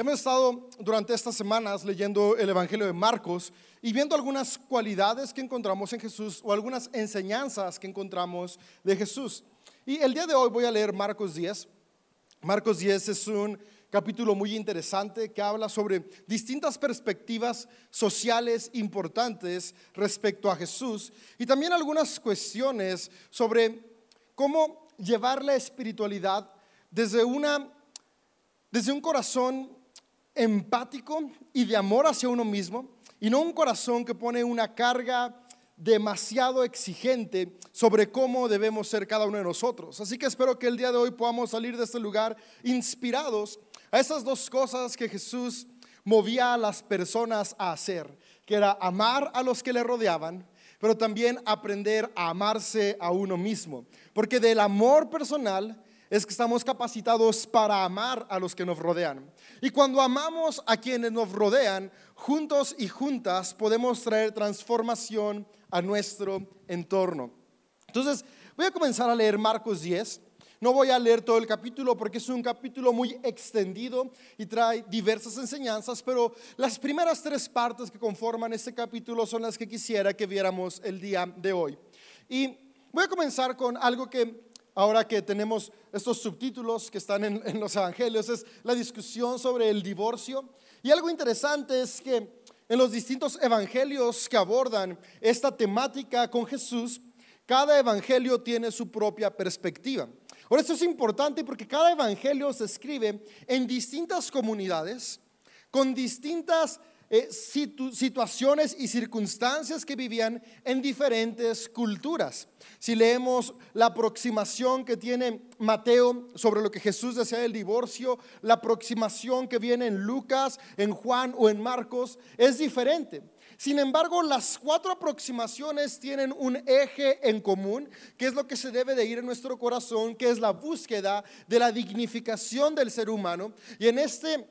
Hemos estado durante estas semanas leyendo el Evangelio de Marcos y viendo algunas cualidades que encontramos en Jesús o algunas enseñanzas que encontramos de Jesús. Y el día de hoy voy a leer Marcos 10. Marcos 10 es un capítulo muy interesante que habla sobre distintas perspectivas sociales importantes respecto a Jesús y también algunas cuestiones sobre cómo llevar la espiritualidad desde una desde un corazón empático y de amor hacia uno mismo y no un corazón que pone una carga demasiado exigente sobre cómo debemos ser cada uno de nosotros. Así que espero que el día de hoy podamos salir de este lugar inspirados a esas dos cosas que Jesús movía a las personas a hacer, que era amar a los que le rodeaban, pero también aprender a amarse a uno mismo. Porque del amor personal es que estamos capacitados para amar a los que nos rodean. Y cuando amamos a quienes nos rodean, juntos y juntas podemos traer transformación a nuestro entorno. Entonces, voy a comenzar a leer Marcos 10. No voy a leer todo el capítulo porque es un capítulo muy extendido y trae diversas enseñanzas, pero las primeras tres partes que conforman este capítulo son las que quisiera que viéramos el día de hoy. Y voy a comenzar con algo que ahora que tenemos estos subtítulos que están en, los evangelios, es la discusión sobre el divorcio. Y algo interesante es que en los distintos evangelios que abordan esta temática con Jesús, cada evangelio tiene su propia perspectiva. Ahora, esto es importante porque cada evangelio se escribe en distintas comunidades, con distintas eh, situaciones y circunstancias que vivían en diferentes culturas. Si leemos la aproximación que tiene Mateo sobre lo que Jesús decía del divorcio, la aproximación que viene en Lucas, en Juan o en Marcos, es diferente. Sin embargo, las cuatro aproximaciones tienen un eje en común, que es lo que se debe de ir en nuestro corazón, que es la búsqueda de la dignificación del ser humano. Y en este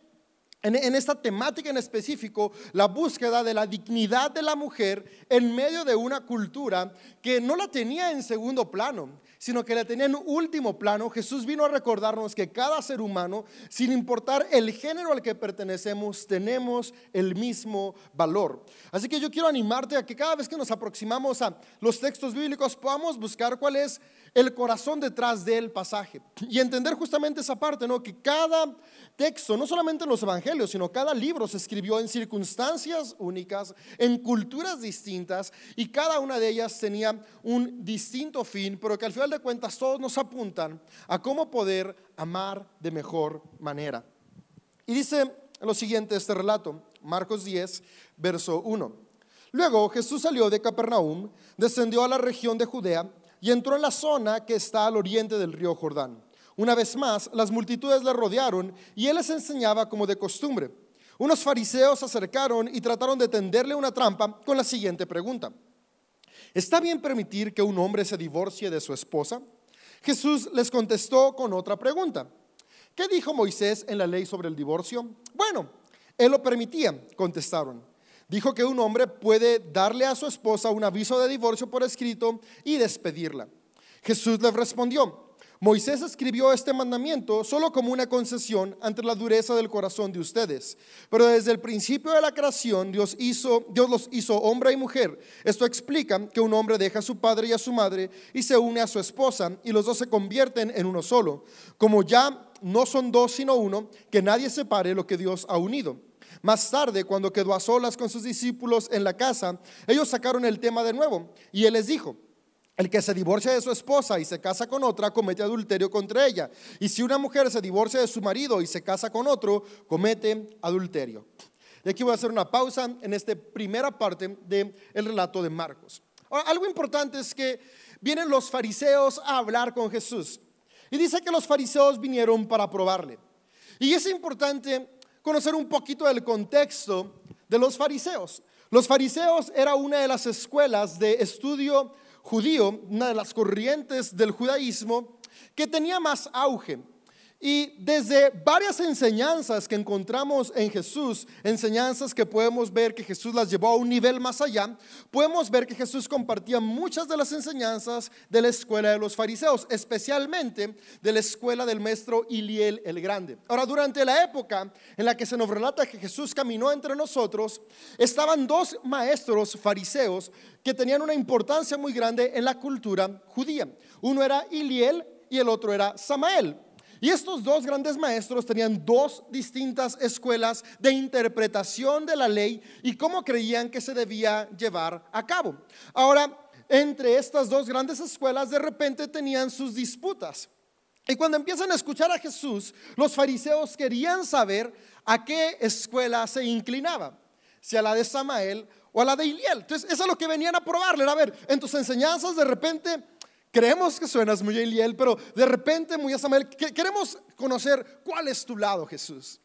en, esta temática en específico, la búsqueda de la dignidad de la mujer en medio de una cultura que no la tenía en segundo plano, sino que la tenía en último plano. Jesús vino a recordarnos que cada ser humano, sin importar el género al que pertenecemos, tenemos el mismo valor. Así que yo quiero animarte a que cada vez que nos aproximamos a los textos bíblicos podamos buscar cuál es el corazón detrás del pasaje y entender justamente esa parte, ¿no? Que cada texto, no solamente en los evangelios, sino cada libro se escribió en circunstancias únicas, en culturas distintas y cada una de ellas tenía un distinto fin, pero que al final de cuentas todos nos apuntan a cómo poder amar de mejor manera. Y dice lo siguiente este relato, Marcos 10, verso 1. Luego Jesús salió de Capernaum, descendió a la región de Judea, y entró en la zona que está al oriente del río Jordán. Una vez más, las multitudes le rodearon y él les enseñaba como de costumbre. Unos fariseos se acercaron y trataron de tenderle una trampa con la siguiente pregunta. ¿Está bien permitir que un hombre se divorcie de su esposa? Jesús les contestó con otra pregunta. ¿Qué dijo Moisés en la ley sobre el divorcio? Bueno, él lo permitía, contestaron dijo que un hombre puede darle a su esposa un aviso de divorcio por escrito y despedirla. Jesús les respondió, Moisés escribió este mandamiento solo como una concesión ante la dureza del corazón de ustedes. Pero desde el principio de la creación Dios, hizo, Dios los hizo hombre y mujer. Esto explica que un hombre deja a su padre y a su madre y se une a su esposa y los dos se convierten en uno solo. Como ya no son dos sino uno, que nadie separe lo que Dios ha unido. Más tarde, cuando quedó a solas con sus discípulos en la casa, ellos sacaron el tema de nuevo y él les dijo, el que se divorcia de su esposa y se casa con otra comete adulterio contra ella. Y si una mujer se divorcia de su marido y se casa con otro, comete adulterio. Y aquí voy a hacer una pausa en esta primera parte del relato de Marcos. algo importante es que vienen los fariseos a hablar con Jesús. Y dice que los fariseos vinieron para probarle. Y es importante conocer un poquito del contexto de los fariseos. Los fariseos era una de las escuelas de estudio judío, una de las corrientes del judaísmo que tenía más auge. Y desde varias enseñanzas que encontramos en Jesús, enseñanzas que podemos ver que Jesús las llevó a un nivel más allá, podemos ver que Jesús compartía muchas de las enseñanzas de la escuela de los fariseos, especialmente de la escuela del maestro Iliel el Grande. Ahora, durante la época en la que se nos relata que Jesús caminó entre nosotros, estaban dos maestros fariseos que tenían una importancia muy grande en la cultura judía. Uno era Iliel y el otro era Samael. Y estos dos grandes maestros tenían dos distintas escuelas de interpretación de la ley y cómo creían que se debía llevar a cabo. Ahora, entre estas dos grandes escuelas de repente tenían sus disputas. Y cuando empiezan a escuchar a Jesús, los fariseos querían saber a qué escuela se inclinaba, si a la de Samael o a la de Iliel. Entonces, eso es lo que venían a probarle. A ver, en tus enseñanzas de repente Creemos que suenas muy a Eliel, pero de repente muy a Samuel. Queremos conocer cuál es tu lado, Jesús.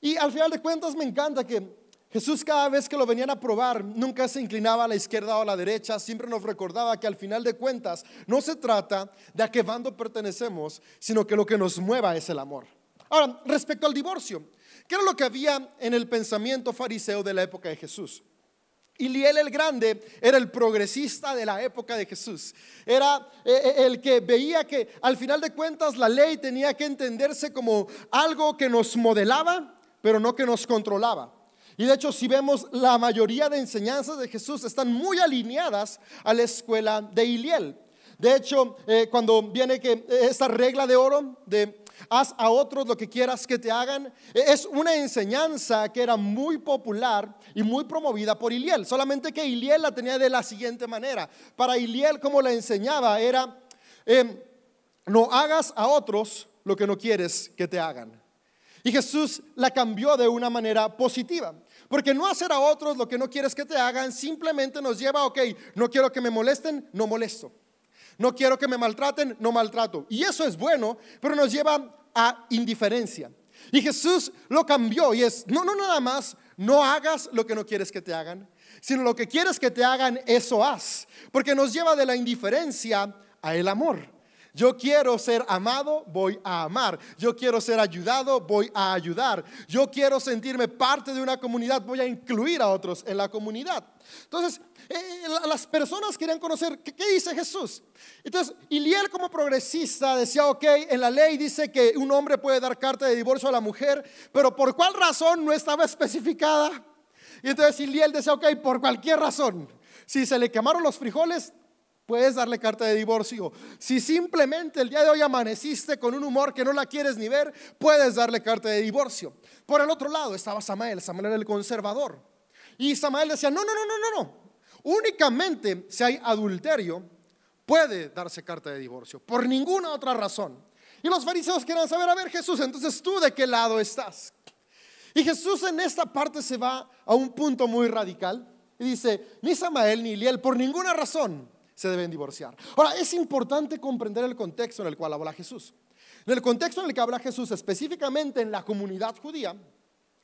Y al final de cuentas me encanta que Jesús cada vez que lo venían a probar, nunca se inclinaba a la izquierda o a la derecha, siempre nos recordaba que al final de cuentas no se trata de a qué bando pertenecemos, sino que lo que nos mueva es el amor. Ahora, respecto al divorcio, ¿qué era lo que había en el pensamiento fariseo de la época de Jesús? Iliel el Grande era el progresista de la época de Jesús. Era eh, eh, el que veía que al final de cuentas la ley tenía que entenderse como algo que nos modelaba, pero no que nos controlaba. Y de hecho, si vemos la mayoría de enseñanzas de Jesús están muy alineadas a la escuela de Iliel. De hecho, eh, cuando viene que esta regla de oro de haz a otros lo que quieras que te hagan. E, es una enseñanza que era muy popular y muy promovida por Iliel, solamente que Iliel la tenía de la siguiente manera. Para Iliel, como la enseñaba, era, em, no hagas a otros lo que no quieres que te hagan. Y Jesús la cambió de una manera positiva. Porque no hacer a otros lo que no quieres que te hagan simplemente nos lleva, ok, no quiero que me molesten, no molesto. No quiero que me maltraten, no maltrato. Y eso es bueno, pero nos lleva a indiferencia. Y Jesús lo cambió y es, no, no nada más, no hagas lo que no quieres que te hagan, sino lo que quieres que te hagan, eso haz. Porque nos lleva de la indiferencia a el amor. Yo quiero ser amado, voy a amar. Yo quiero ser ayudado, voy a ayudar. Yo quiero sentirme parte de una comunidad, voy a incluir a otros en la comunidad. Entonces, eh, las personas querían conocer ¿qué, dice Jesús. Entonces, Iliel como progresista decía, ok, en la ley dice que un hombre puede dar carta de divorcio a la mujer, pero ¿por cuál razón no estaba especificada? Y entonces Iliel decía, ok, por cualquier razón. Si se le quemaron los frijoles, puedes darle carta de divorcio. Si simplemente el día de hoy amaneciste con un humor que no la quieres ni ver, puedes darle carta de divorcio. Por el otro lado estaba Samael, Samael era el conservador. Y Samael decía, no, no, no, no, no, no. Únicamente si hay adulterio, puede darse carta de divorcio, por ninguna otra razón. Y los fariseos querían saber, a ver Jesús, entonces tú de qué lado estás. Y Jesús en esta parte se va a un punto muy radical y dice, ni Samael ni Liel por ninguna razón se deben divorciar. Ahora, es importante comprender el contexto en el cual habla Jesús. En el contexto en el que habla Jesús, específicamente en la comunidad judía,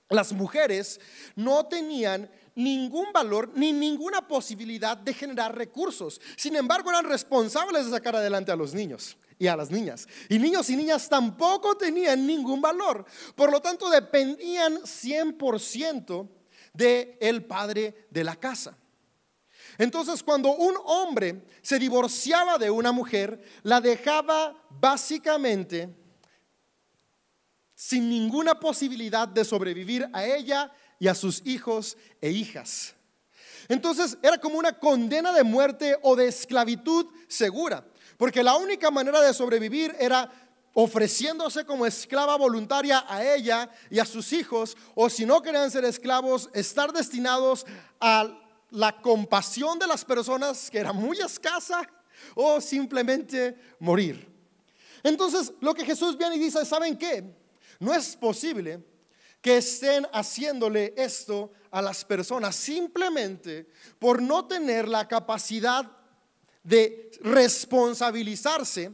las mujeres no tenían ningún valor ni ninguna posibilidad de generar recursos. Sin embargo, eran responsables de sacar adelante a los niños y a las niñas. Y niños y niñas tampoco tenían ningún valor. Por lo tanto, dependían 100% del el padre de la casa. Entonces, cuando un hombre se divorciaba de una mujer, la dejaba básicamente sin ninguna posibilidad de sobrevivir a ella y a sus hijos e hijas. Entonces era como una condena de muerte o de esclavitud segura, porque la única manera de sobrevivir era ofreciéndose como esclava voluntaria a ella y a sus hijos, o si no querían ser esclavos, estar destinados a la compasión de las personas, que era muy escasa, o simplemente morir. Entonces, lo que Jesús viene y dice, ¿saben qué? No es posible que estén haciéndole esto a las personas simplemente por no tener la capacidad de responsabilizarse,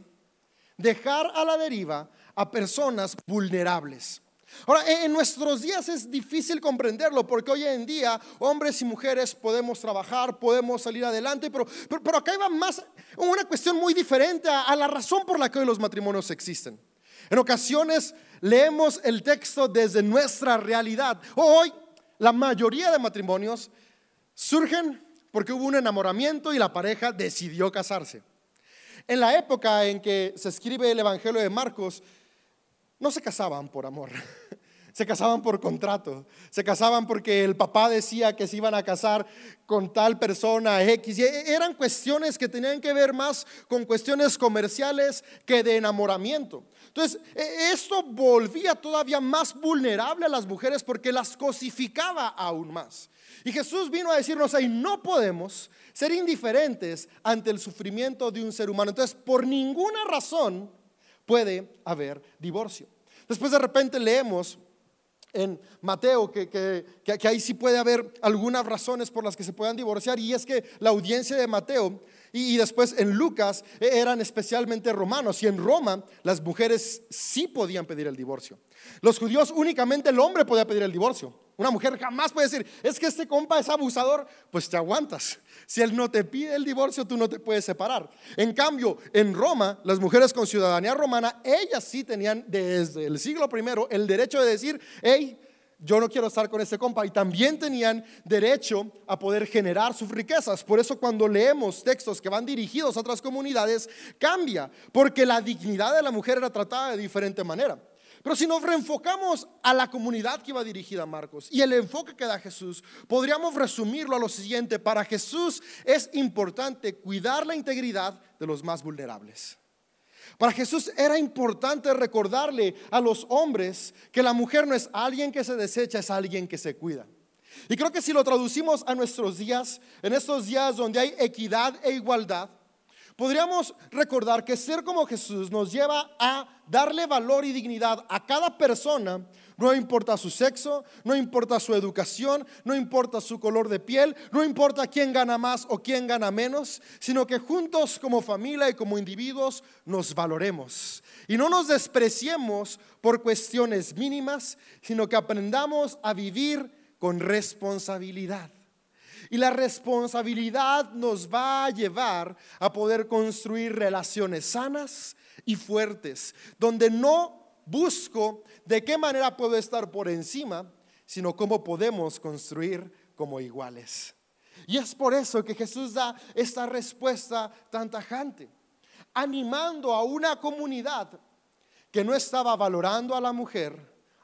dejar a la deriva a personas vulnerables. Ahora, en nuestros días es difícil comprenderlo porque hoy en día hombres y mujeres podemos trabajar, podemos salir adelante, pero, pero, acá va más una cuestión muy diferente a, a la razón por la que hoy los matrimonios existen. En ocasiones leemos el texto desde nuestra realidad. Hoy la mayoría de matrimonios surgen porque hubo un enamoramiento y la pareja decidió casarse. En la época en que se escribe el Evangelio de Marcos, no se casaban por amor, se casaban por contrato, se casaban porque el papá decía que se iban a casar con tal persona X. Eran cuestiones que tenían que ver más con cuestiones comerciales que de enamoramiento. Entonces, e, esto volvía todavía más vulnerable a las mujeres porque las cosificaba aún más. Y Jesús vino a decirnos ahí, no podemos ser indiferentes ante el sufrimiento de un ser humano. Entonces, por ninguna razón puede haber divorcio. Después de repente leemos en Mateo, que, que, ahí sí puede haber algunas razones por las que se puedan divorciar, y es que la audiencia de Mateo y, después en Lucas e, eran especialmente romanos, y en Roma las mujeres sí podían pedir el divorcio. Los judíos únicamente el hombre podía pedir el divorcio. Una mujer jamás puede decir, es que este compa es abusador, pues te aguantas. Si él no te pide el divorcio, tú no te puedes separar. En cambio, en Roma, las mujeres con ciudadanía romana, ellas sí tenían desde el siglo I el derecho de decir, hey, yo no quiero estar con este compa. Y también tenían derecho a poder generar sus riquezas. Por eso cuando leemos textos que van dirigidos a otras comunidades, cambia, porque la dignidad de la mujer era tratada de diferente manera. Pero si nos reenfocamos a la comunidad que iba dirigida a Marcos y el enfoque que da Jesús, podríamos resumirlo a lo siguiente. Para Jesús es importante cuidar la integridad de los más vulnerables. Para Jesús era importante recordarle a los hombres que la mujer no es alguien que se desecha, es alguien que se cuida. Y creo que si lo traducimos a nuestros días, en estos días donde hay equidad e igualdad, podríamos recordar que ser como Jesús nos lleva a darle valor y dignidad a cada persona, no importa su sexo, no importa su educación, no importa su color de piel, no importa quién gana más o quién gana menos, sino que juntos como familia y como individuos nos valoremos. Y no nos despreciemos por cuestiones mínimas, sino que aprendamos a vivir con responsabilidad. Y la responsabilidad nos va a llevar a poder construir relaciones sanas y fuertes, donde no busco de qué manera puedo estar por encima, sino cómo podemos construir como iguales. Y es por eso que Jesús da esta respuesta tan tajante, animando a una comunidad que no estaba valorando a la mujer,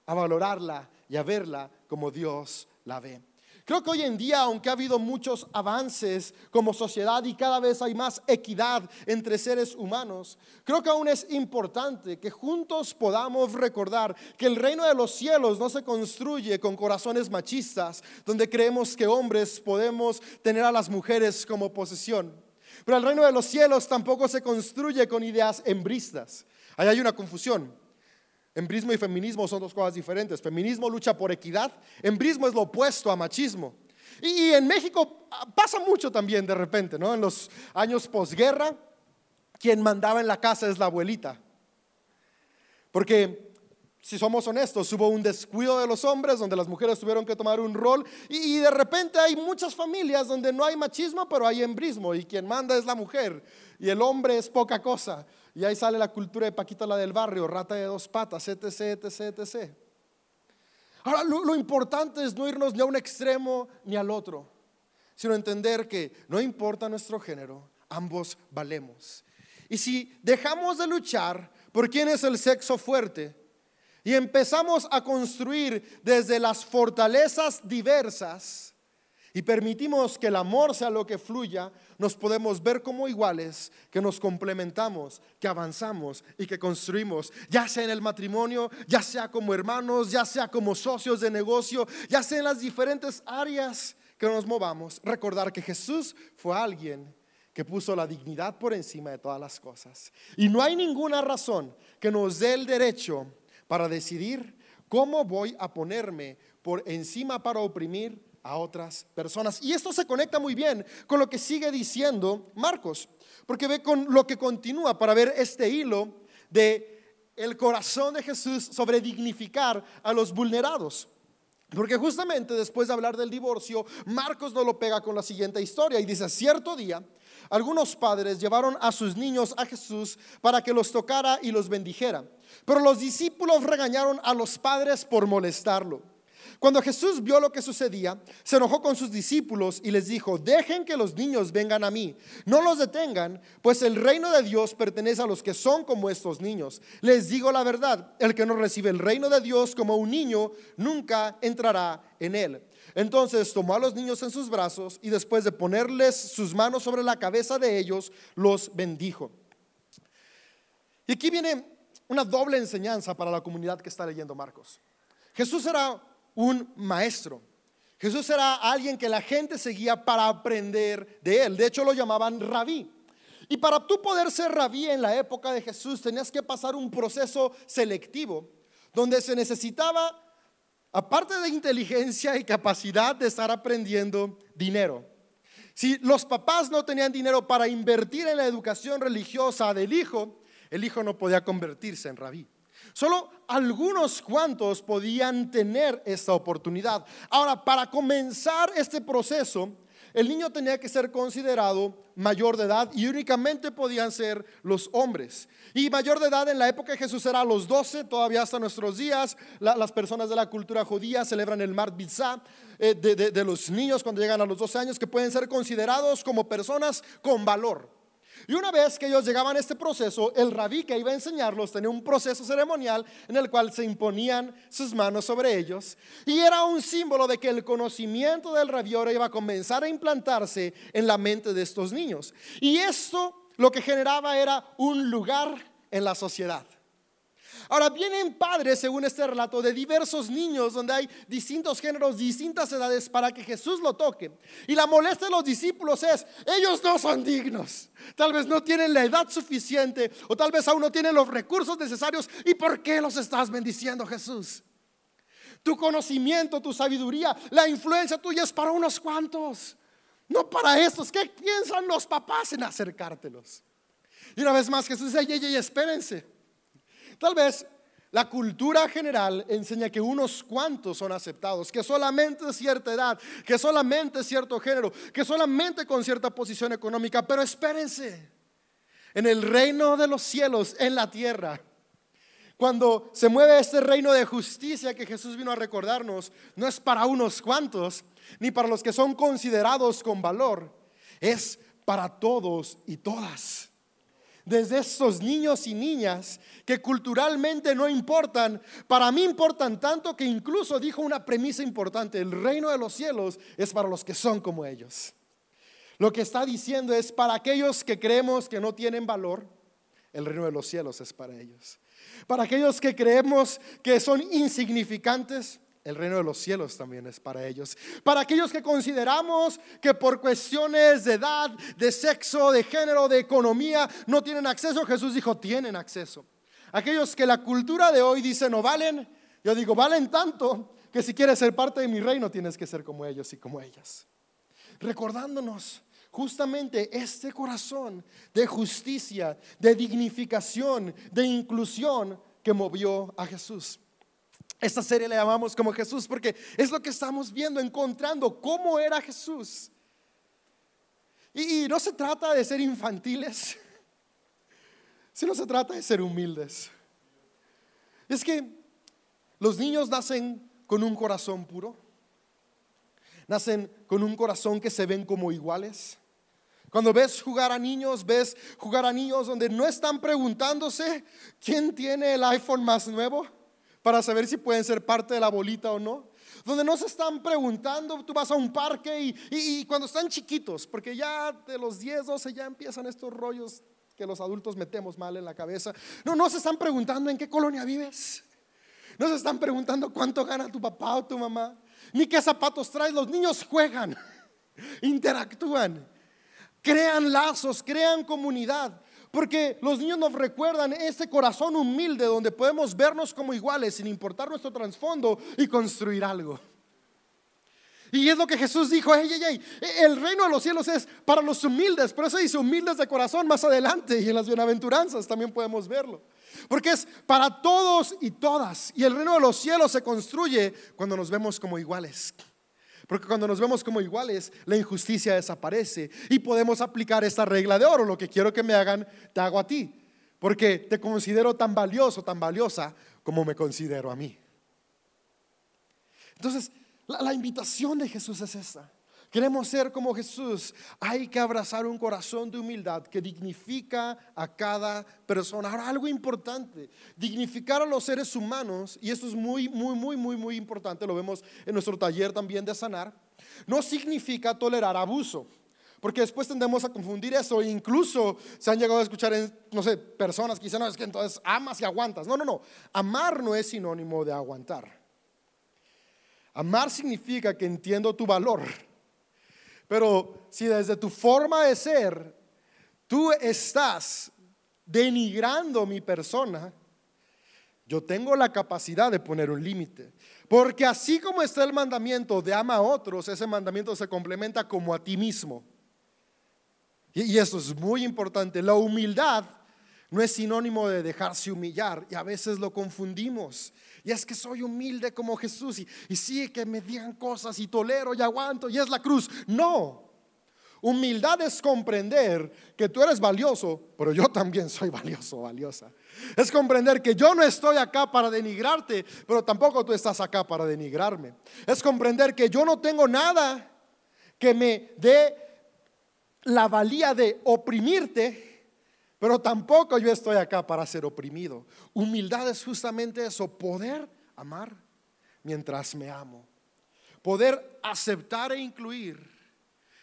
a valorarla y a verla como Dios la ve. Creo que hoy en día, aunque ha habido muchos avances como sociedad y cada vez hay más equidad entre seres humanos, creo que aún es importante que juntos podamos recordar que el reino de los cielos no se construye con corazones machistas, donde creemos que hombres podemos tener a las mujeres como posesión. Pero el reino de los cielos tampoco se construye con ideas embristas. Ahí hay una confusión. Embrismo y feminismo son dos cosas diferentes. Feminismo lucha por equidad, embrismo es lo opuesto a machismo. Y, en México ah, pasa mucho también de repente, ¿no? En los años posguerra, quien mandaba en la casa es la abuelita. Porque si somos honestos, hubo un descuido de los hombres donde las mujeres tuvieron que tomar un rol y, de repente hay muchas familias donde no hay machismo, pero hay embrismo y quien manda es la mujer y el hombre es poca cosa. Y ahí sale la cultura de Paquita la del barrio, rata de dos patas, etc, etc, etc. Ahora, lo, importante es no irnos ni a un extremo ni al otro, sino entender que no importa nuestro género, ambos valemos. Y si dejamos de luchar por quién es el sexo fuerte y empezamos a construir desde las fortalezas diversas, y permitimos que el amor sea lo que fluya, nos podemos ver como iguales, que nos complementamos, que avanzamos y que construimos, ya sea en el matrimonio, ya sea como hermanos, ya sea como socios de negocio, ya sea en las diferentes áreas que nos movamos. Recordar que Jesús fue alguien que puso la dignidad por encima de todas las cosas. Y no hay ninguna razón que nos dé el derecho para decidir cómo voy a ponerme por encima para oprimir a otras personas. Y esto se conecta muy bien con lo que sigue diciendo Marcos, porque ve con lo que continúa para ver este hilo de el corazón de Jesús sobre dignificar a los vulnerados. Porque justamente después de hablar del divorcio, Marcos no lo pega con la siguiente historia y dice, cierto día, algunos padres llevaron a sus niños a Jesús para que los tocara y los bendijera. Pero los discípulos regañaron a los padres por molestarlo. Cuando Jesús vio lo que sucedía, se enojó con sus discípulos y les dijo, dejen que los niños vengan a mí, no los detengan, pues el reino de Dios pertenece a los que son como estos niños. Les digo la verdad, el que no recibe el reino de Dios como un niño, nunca entrará en él. Entonces tomó a los niños en sus brazos y después de ponerles sus manos sobre la cabeza de ellos, los bendijo. Y aquí viene una doble enseñanza para la comunidad que está leyendo Marcos. Jesús era un maestro. Jesús era alguien que la gente seguía para aprender de él. De hecho, lo llamaban rabí. Y para tú poder ser rabí en la época de Jesús, tenías que pasar un proceso selectivo, donde se necesitaba, aparte de inteligencia y capacidad, de estar aprendiendo dinero. Si los papás no tenían dinero para invertir en la educación religiosa del hijo, el hijo no podía convertirse en rabí. Solo algunos cuantos podían tener esta oportunidad. Ahora, para comenzar este proceso, el niño tenía que ser considerado mayor de edad y únicamente podían ser los hombres. Y mayor de edad en la época de Jesús era a los 12, todavía hasta nuestros días. las personas de la cultura judía celebran el Bitzah eh, de los niños cuando llegan a los 12 años que pueden ser considerados como personas con valor. Y una vez que ellos llegaban a este proceso, el rabí que iba a enseñarlos tenía un proceso ceremonial en el cual se imponían sus manos sobre ellos. Y era un símbolo de que el conocimiento del rabí ahora iba a comenzar a implantarse en la mente de estos niños. Y esto lo que generaba era un lugar en la sociedad. Ahora vienen padres, según este relato, de diversos niños donde hay distintos géneros, distintas edades para que Jesús lo toque. Y la molestia de los discípulos es, ellos no son dignos. Tal vez no tienen la edad suficiente o tal vez aún no tienen los recursos necesarios. ¿Y por qué los estás bendiciendo, Jesús? Tu conocimiento, tu sabiduría, la influencia tuya es para unos cuantos, no para estos. ¿Qué piensan los papás en acercártelos? Y una vez más Jesús dice, ey, espérense. Tal vez la cultura general enseña que unos cuantos son aceptados, que solamente cierta edad, que solamente cierto género, que solamente con cierta posición económica. Pero espérense, en el reino de los cielos, en la tierra, cuando se mueve este reino de justicia que Jesús vino a recordarnos, no es para unos cuantos, ni para los que son considerados con valor, es para todos y todas desde estos niños y niñas que culturalmente no importan, para mí importan tanto que incluso dijo una premisa importante, el reino de los cielos es para los que son como ellos. Lo que está diciendo es para aquellos que creemos que no tienen valor, el reino de los cielos es para ellos. Para aquellos que creemos que son insignificantes, el reino de los cielos también es para ellos. Para aquellos que consideramos que por cuestiones de edad, de sexo, de género, de economía, no tienen acceso, Jesús dijo, tienen acceso. Aquellos que la cultura de hoy dice no valen, yo digo, valen tanto que si quieres ser parte de mi reino tienes que ser como ellos y como ellas. Recordándonos justamente este corazón de justicia, de dignificación, de inclusión que movió a Jesús. Esta serie le llamamos como Jesús porque es lo que estamos viendo, encontrando cómo era Jesús. Y, no se trata de ser infantiles, sino se trata de ser humildes. Es que los niños nacen con un corazón puro, nacen con un corazón que se ven como iguales. Cuando ves jugar a niños, ves jugar a niños donde no están preguntándose quién tiene el iPhone más nuevo para saber si pueden ser parte de la bolita o no. Donde no se están preguntando, tú vas a un parque y, cuando están chiquitos, porque ya de los 10, 12 ya empiezan estos rollos que los adultos metemos mal en la cabeza. No, no se están preguntando en qué colonia vives. No se están preguntando cuánto gana tu papá o tu mamá, ni qué zapatos traes. Los niños juegan, interactúan, crean lazos, crean comunidad. Porque los niños nos recuerdan ese corazón humilde donde podemos vernos como iguales sin importar nuestro trasfondo y construir algo. Y es lo que Jesús dijo, el reino de los cielos es para los humildes, por eso dice humildes de corazón más adelante y en las bienaventuranzas también podemos verlo. Porque es para todos y todas. Y el reino de los cielos se construye cuando nos vemos como iguales. Porque cuando nos vemos como iguales, la injusticia desaparece y podemos aplicar esta regla de oro. Lo que quiero que me hagan, te hago a ti. Porque te considero tan valioso, tan valiosa como me considero a mí. Entonces, la, invitación de Jesús es esta. Queremos ser como Jesús. Hay que abrazar un corazón de humildad que dignifica a cada persona. Ahora, algo importante, dignificar a los seres humanos, y esto es muy, muy, muy, muy, muy importante, lo vemos en nuestro taller también de sanar, no significa tolerar abuso. Porque después tendemos a confundir eso e incluso se han llegado a escuchar, no sé, personas que dicen, no, es que entonces amas y aguantas. No, no, no. Amar no es sinónimo de aguantar. Amar significa que entiendo tu valor pero si desde tu forma de ser tú estás denigrando mi persona, yo tengo la capacidad de poner un límite. Porque así como está el mandamiento de ama a otros, ese mandamiento se complementa como a ti mismo. Y, eso es muy importante. La humildad no es sinónimo de dejarse humillar y a veces lo confundimos. Y es que soy humilde como Jesús y, y sí que me digan cosas y tolero y aguanto y es la cruz. No. Humildad es comprender que tú eres valioso, pero yo también soy valioso, valiosa. Es comprender que yo no estoy acá para denigrarte, pero tampoco tú estás acá para denigrarme. Es comprender que yo no tengo nada que me dé la valía de oprimirte, pero tampoco yo estoy acá para ser oprimido. Humildad es justamente eso, poder amar mientras me amo. Poder aceptar e incluir,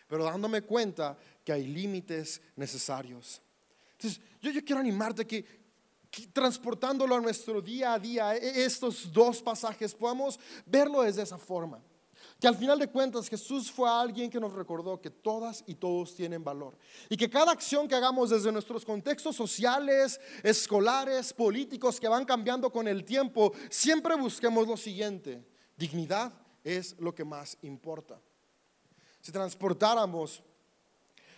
pero dándome cuenta que hay límites necesarios. Entonces, yo, quiero animarte que, que transportándolo a nuestro día a día, e, estos dos pasajes, podamos verlo desde esa forma. Que al final de cuentas Jesús fue alguien que nos recordó que todas y todos tienen valor. Y que cada acción que hagamos desde nuestros contextos sociales, escolares, políticos que van cambiando con el tiempo, siempre busquemos lo siguiente. Dignidad es lo que más importa. Si transportáramos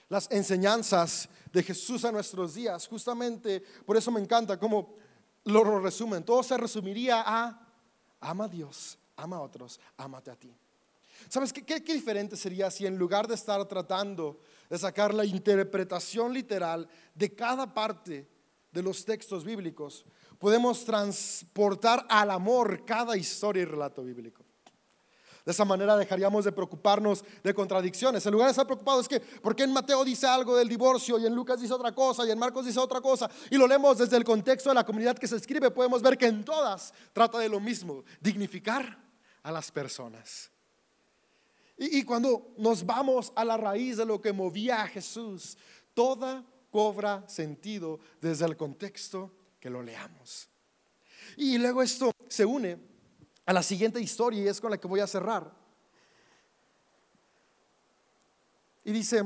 las enseñanzas de Jesús a nuestros días, justamente por eso me encanta cómo lo resumen. Todo se resumiría a ama a Dios, ama a otros, amate a ti. ¿Sabes qué, diferente sería si en lugar de estar tratando de sacar la interpretación literal de cada parte de los textos bíblicos, podemos transportar al amor cada historia y relato bíblico? De esa manera dejaríamos de preocuparnos de contradicciones. En lugar de estar preocupados es que, ¿por qué en Mateo dice algo del divorcio y en Lucas dice otra cosa y en Marcos dice otra cosa? Y lo leemos desde el contexto de la comunidad que se escribe, podemos ver que en todas trata de lo mismo, dignificar a las personas. Y, cuando nos vamos a la raíz de lo que movía a Jesús, toda cobra sentido desde el contexto que lo leamos. Y luego esto se une a la siguiente historia y es con la que voy a cerrar. Y dice,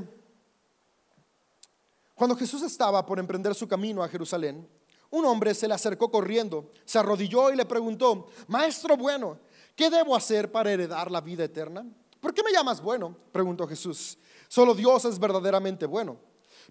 cuando Jesús estaba por emprender su camino a Jerusalén, un hombre se le acercó corriendo, se arrodilló y le preguntó, Maestro bueno, ¿qué debo hacer para heredar la vida eterna? ¿Por qué me llamas bueno? preguntó Jesús. Solo Dios es verdaderamente bueno.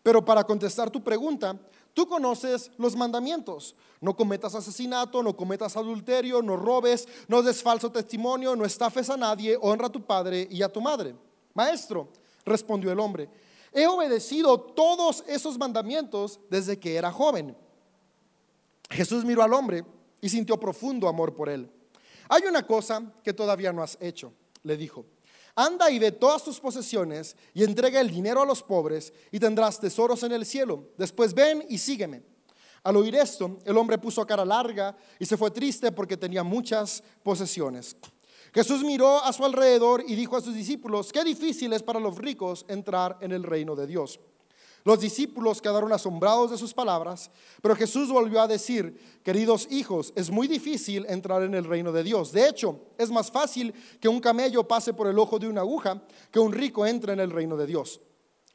Pero para contestar tu pregunta, tú conoces los mandamientos. No cometas asesinato, no cometas adulterio, no robes, no des falso testimonio, no estafes a nadie, honra a tu padre y a tu madre. Maestro, respondió el hombre, he obedecido todos esos mandamientos desde que era joven. Jesús miró al hombre y sintió profundo amor por él. Hay una cosa que todavía no has hecho, le dijo Anda y ve todas tus posesiones y entrega el dinero a los pobres y tendrás tesoros en el cielo. Después ven y sígueme. Al oír esto, el hombre puso cara larga y se fue triste porque tenía muchas posesiones. Jesús miró a su alrededor y dijo a sus discípulos, qué difícil es para los ricos entrar en el reino de Dios. Los discípulos quedaron asombrados de sus palabras, pero Jesús volvió a decir, queridos hijos, es muy difícil entrar en el reino de Dios. De hecho, es más fácil que un camello pase por el ojo de una aguja que un rico entre en el reino de Dios.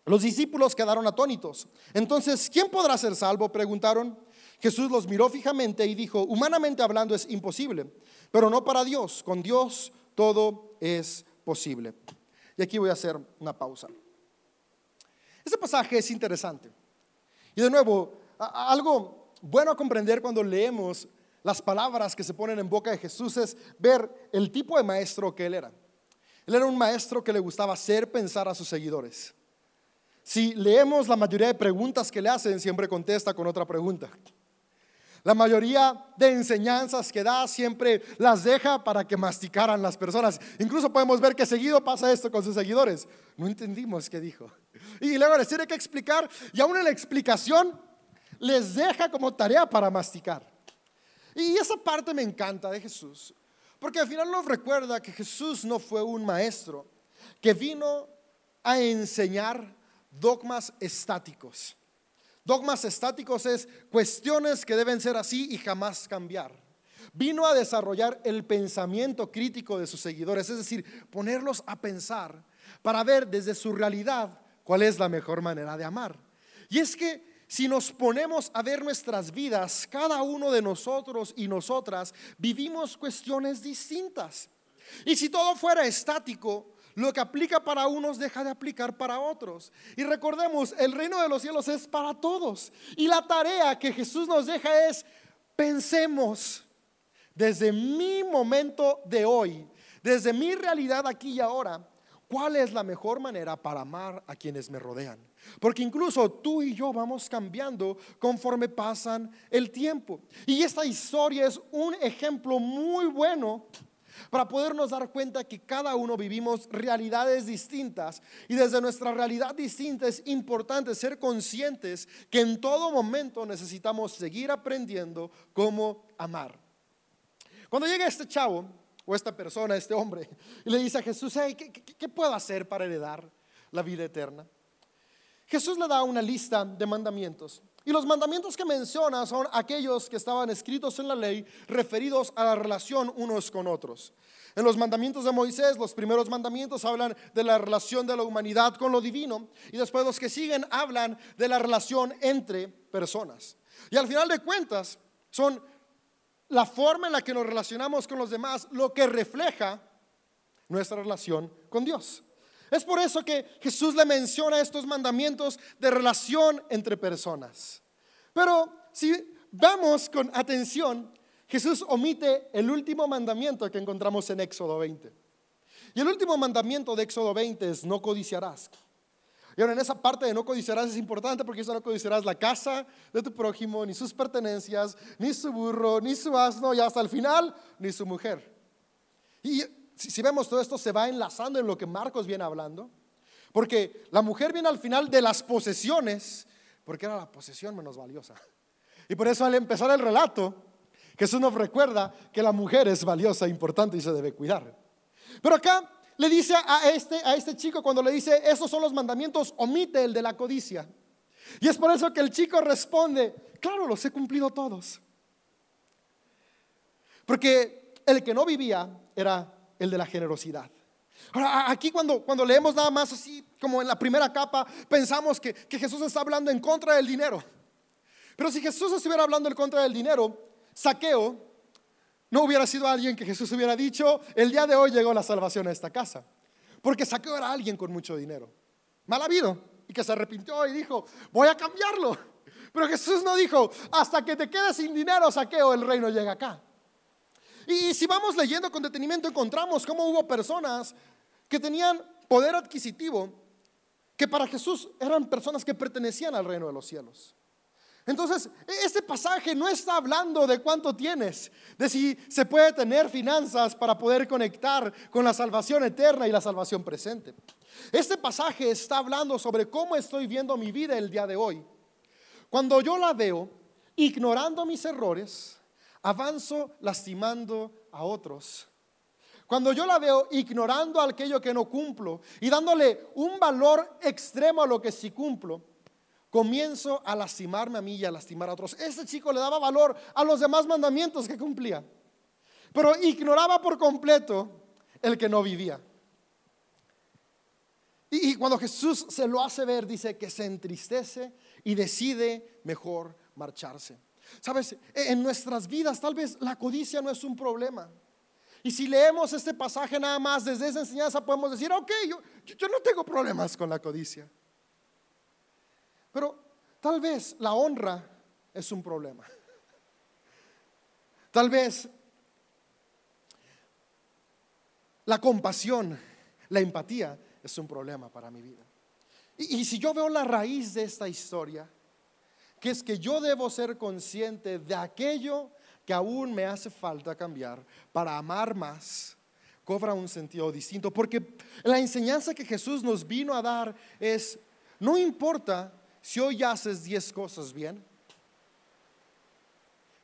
Los discípulos quedaron atónitos. Entonces, ¿quién podrá ser salvo? Preguntaron. Jesús los miró fijamente y dijo, humanamente hablando es imposible, pero no para Dios. Con Dios todo es posible. Y aquí voy a hacer una pausa. Este pasaje es interesante. Y de nuevo, algo bueno a comprender cuando leemos las palabras que se ponen en boca de Jesús es ver el tipo de maestro que él era. Él era un maestro que le gustaba hacer pensar a sus seguidores. Si leemos la mayoría de preguntas que le hacen, siempre contesta con otra pregunta. La mayoría de enseñanzas que da siempre las deja para que masticaran las personas. Incluso podemos ver que seguido pasa esto con sus seguidores. No entendimos qué dijo. Y luego les tiene que explicar y aún en la explicación les deja como tarea para masticar. Y esa parte me encanta de Jesús, porque al final nos recuerda que Jesús no fue un maestro que vino a enseñar dogmas estáticos. Dogmas estáticos es cuestiones que deben ser así y jamás cambiar. Vino a desarrollar el pensamiento crítico de sus seguidores, es decir, ponerlos a pensar para ver desde su realidad cuál es la mejor manera de amar. Y es que si nos ponemos a ver nuestras vidas, cada uno de nosotros y nosotras vivimos cuestiones distintas. Y si todo fuera estático, lo que aplica para unos deja de aplicar para otros. Y recordemos, el reino de los cielos es para todos. Y la tarea que Jesús nos deja es, pensemos desde mi momento de hoy, desde mi realidad aquí y ahora, cuál es la mejor manera para amar a quienes me rodean. Porque incluso tú y yo vamos cambiando conforme pasan el tiempo. Y esta historia es un ejemplo muy bueno para podernos dar cuenta que cada uno vivimos realidades distintas y desde nuestra realidad distinta es importante ser conscientes que en todo momento necesitamos seguir aprendiendo cómo amar. Cuando llega este chavo o esta persona, este hombre, y le dice a Jesús, ¿qué, puedo hacer para heredar la vida eterna? Jesús le da una lista de mandamientos. Y los mandamientos que menciona son aquellos que estaban escritos en la ley referidos a la relación unos con otros. En los mandamientos de Moisés, los primeros mandamientos hablan de la relación de la humanidad con lo divino y después los que siguen hablan de la relación entre personas. Y al final de cuentas son la forma en la que nos relacionamos con los demás lo que refleja nuestra relación con Dios. Es por eso que Jesús le menciona estos mandamientos de relación entre personas. Pero si vamos con atención, Jesús omite el último mandamiento que encontramos en Éxodo 20. Y el último mandamiento de Éxodo 20 es no codiciarás. Y ahora en esa parte de no codiciarás es importante porque eso no codiciarás la casa de tu prójimo, ni sus pertenencias, ni su burro, ni su asno, y hasta el final, ni su mujer. Y si, vemos todo esto, se va enlazando en lo que Marcos viene hablando. Porque la mujer viene al final de las posesiones, porque era la posesión menos valiosa. Y por eso al empezar el relato, Jesús nos recuerda que la mujer es valiosa, importante y se debe cuidar. Pero acá le dice a este, a este chico, cuando le dice, esos son los mandamientos, omite el de la codicia. Y es por eso que el chico responde, claro, los he cumplido todos. Porque el que no vivía era el de la generosidad. Ahora, aquí cuando, cuando leemos nada más así, como en la primera capa, pensamos que, que Jesús está hablando en contra del dinero. Pero si Jesús estuviera hablando en contra del dinero, saqueo no hubiera sido alguien que Jesús hubiera dicho, el día de hoy llegó la salvación a esta casa. Porque saqueo era alguien con mucho dinero, mal habido, y que se arrepintió y dijo, voy a cambiarlo. Pero Jesús no dijo, hasta que te quedes sin dinero, saqueo, el reino llega acá. Y si vamos leyendo con detenimiento, encontramos cómo hubo personas que tenían poder adquisitivo, que para Jesús eran personas que pertenecían al reino de los cielos. Entonces, este pasaje no está hablando de cuánto tienes, de si se puede tener finanzas para poder conectar con la salvación eterna y la salvación presente. Este pasaje está hablando sobre cómo estoy viendo mi vida el día de hoy. Cuando yo la veo, ignorando mis errores, avanzo lastimando a otros. Cuando yo la veo ignorando aquello que no cumplo y dándole un valor extremo a lo que sí cumplo, comienzo a lastimarme a mí y a lastimar a otros. Ese chico le daba valor a los demás mandamientos que cumplía, pero ignoraba por completo el que no vivía. Y, cuando Jesús se lo hace ver, dice que se entristece y decide mejor marcharse. Sabes, en nuestras vidas tal vez la codicia no es un problema. Y si leemos este pasaje nada más desde esa enseñanza podemos decir, ok, yo, yo no tengo problemas con la codicia. Pero tal vez la honra es un problema. Tal vez la compasión, la empatía es un problema para mi vida. Y, si yo veo la raíz de esta historia, que es que yo debo ser consciente de aquello que aún me hace falta cambiar para amar más, cobra un sentido distinto. Porque la enseñanza que Jesús nos vino a dar es, no importa si hoy haces 10 cosas bien,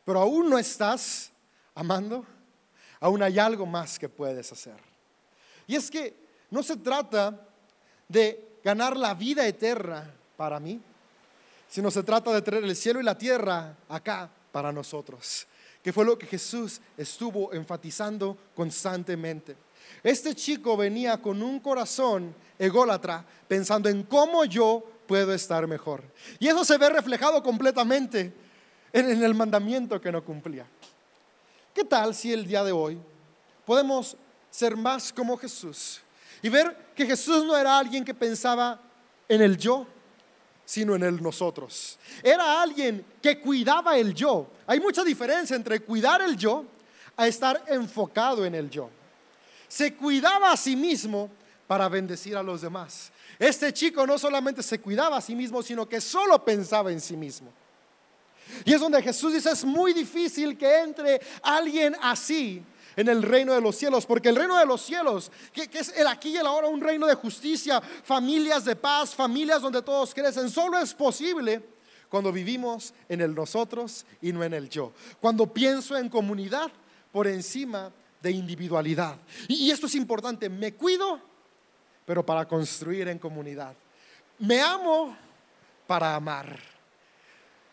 pero aún no estás amando, aún hay algo más que puedes hacer. Y es que no se trata de ganar la vida eterna para mí, sino se trata de traer el cielo y la tierra acá para nosotros, que fue lo que Jesús estuvo enfatizando constantemente. Este chico venía con un corazón ególatra, pensando en cómo yo puedo estar mejor. Y eso se ve reflejado completamente en, el mandamiento que no cumplía. ¿Qué tal si el día de hoy podemos ser más como Jesús y ver que Jesús no era alguien que pensaba en el yo, sino en el nosotros? Era alguien que cuidaba el yo. Hay mucha diferencia entre cuidar el yo a estar enfocado en el yo. Se cuidaba a sí mismo para bendecir a los demás. Este chico no solamente se cuidaba a sí mismo, sino que solo pensaba en sí mismo. Y es donde Jesús dice, es muy difícil que entre alguien así en el reino de los cielos, porque el reino de los cielos, que, es el aquí y el ahora, un reino de justicia, familias de paz, familias donde todos crecen, solo es posible cuando vivimos en el nosotros y no en el yo. Cuando pienso en comunidad por encima de individualidad. Y, esto es importante, me cuido, pero para construir en comunidad. Me amo para amar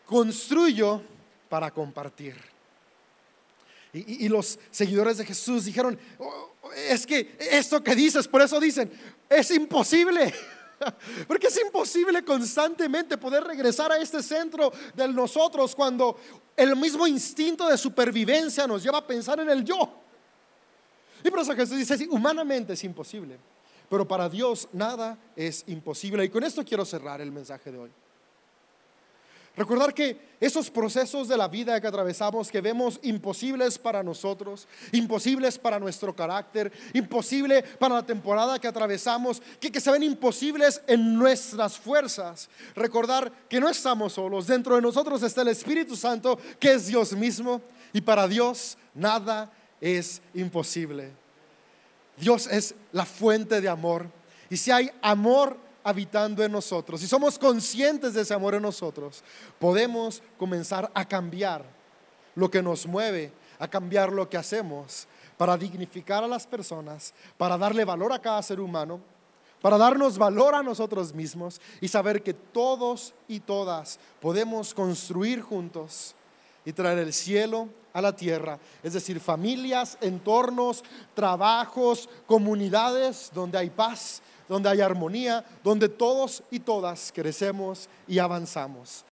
construyo para compartir. Y, los seguidores de Jesús dijeron, oh, es que esto que dices, por eso dicen, es imposible. Porque es imposible constantemente poder regresar a este centro de nosotros cuando el mismo instinto de supervivencia nos lleva a pensar en el yo. Y por eso Jesús dice, humanamente es imposible, pero para Dios nada es imposible. Y con esto quiero cerrar el mensaje de hoy. Recordar que esos procesos de la vida que atravesamos, que vemos imposibles para nosotros, imposibles para nuestro carácter, imposible para la temporada que atravesamos, que, que se ven imposibles en nuestras fuerzas. Recordar que no estamos solos, dentro de nosotros está el Espíritu Santo, que es Dios mismo, y para Dios nada es imposible. Dios es la fuente de amor. Y si hay amor habitando en nosotros, si somos conscientes de ese amor en nosotros, podemos comenzar a cambiar lo que nos mueve, a cambiar lo que hacemos para dignificar a las personas, para darle valor a cada ser humano, para darnos valor a nosotros mismos y saber que todos y todas podemos construir juntos y traer el cielo a la tierra, es decir, familias, entornos, trabajos, comunidades donde hay paz, donde hay armonía, donde todos y todas crecemos y avanzamos.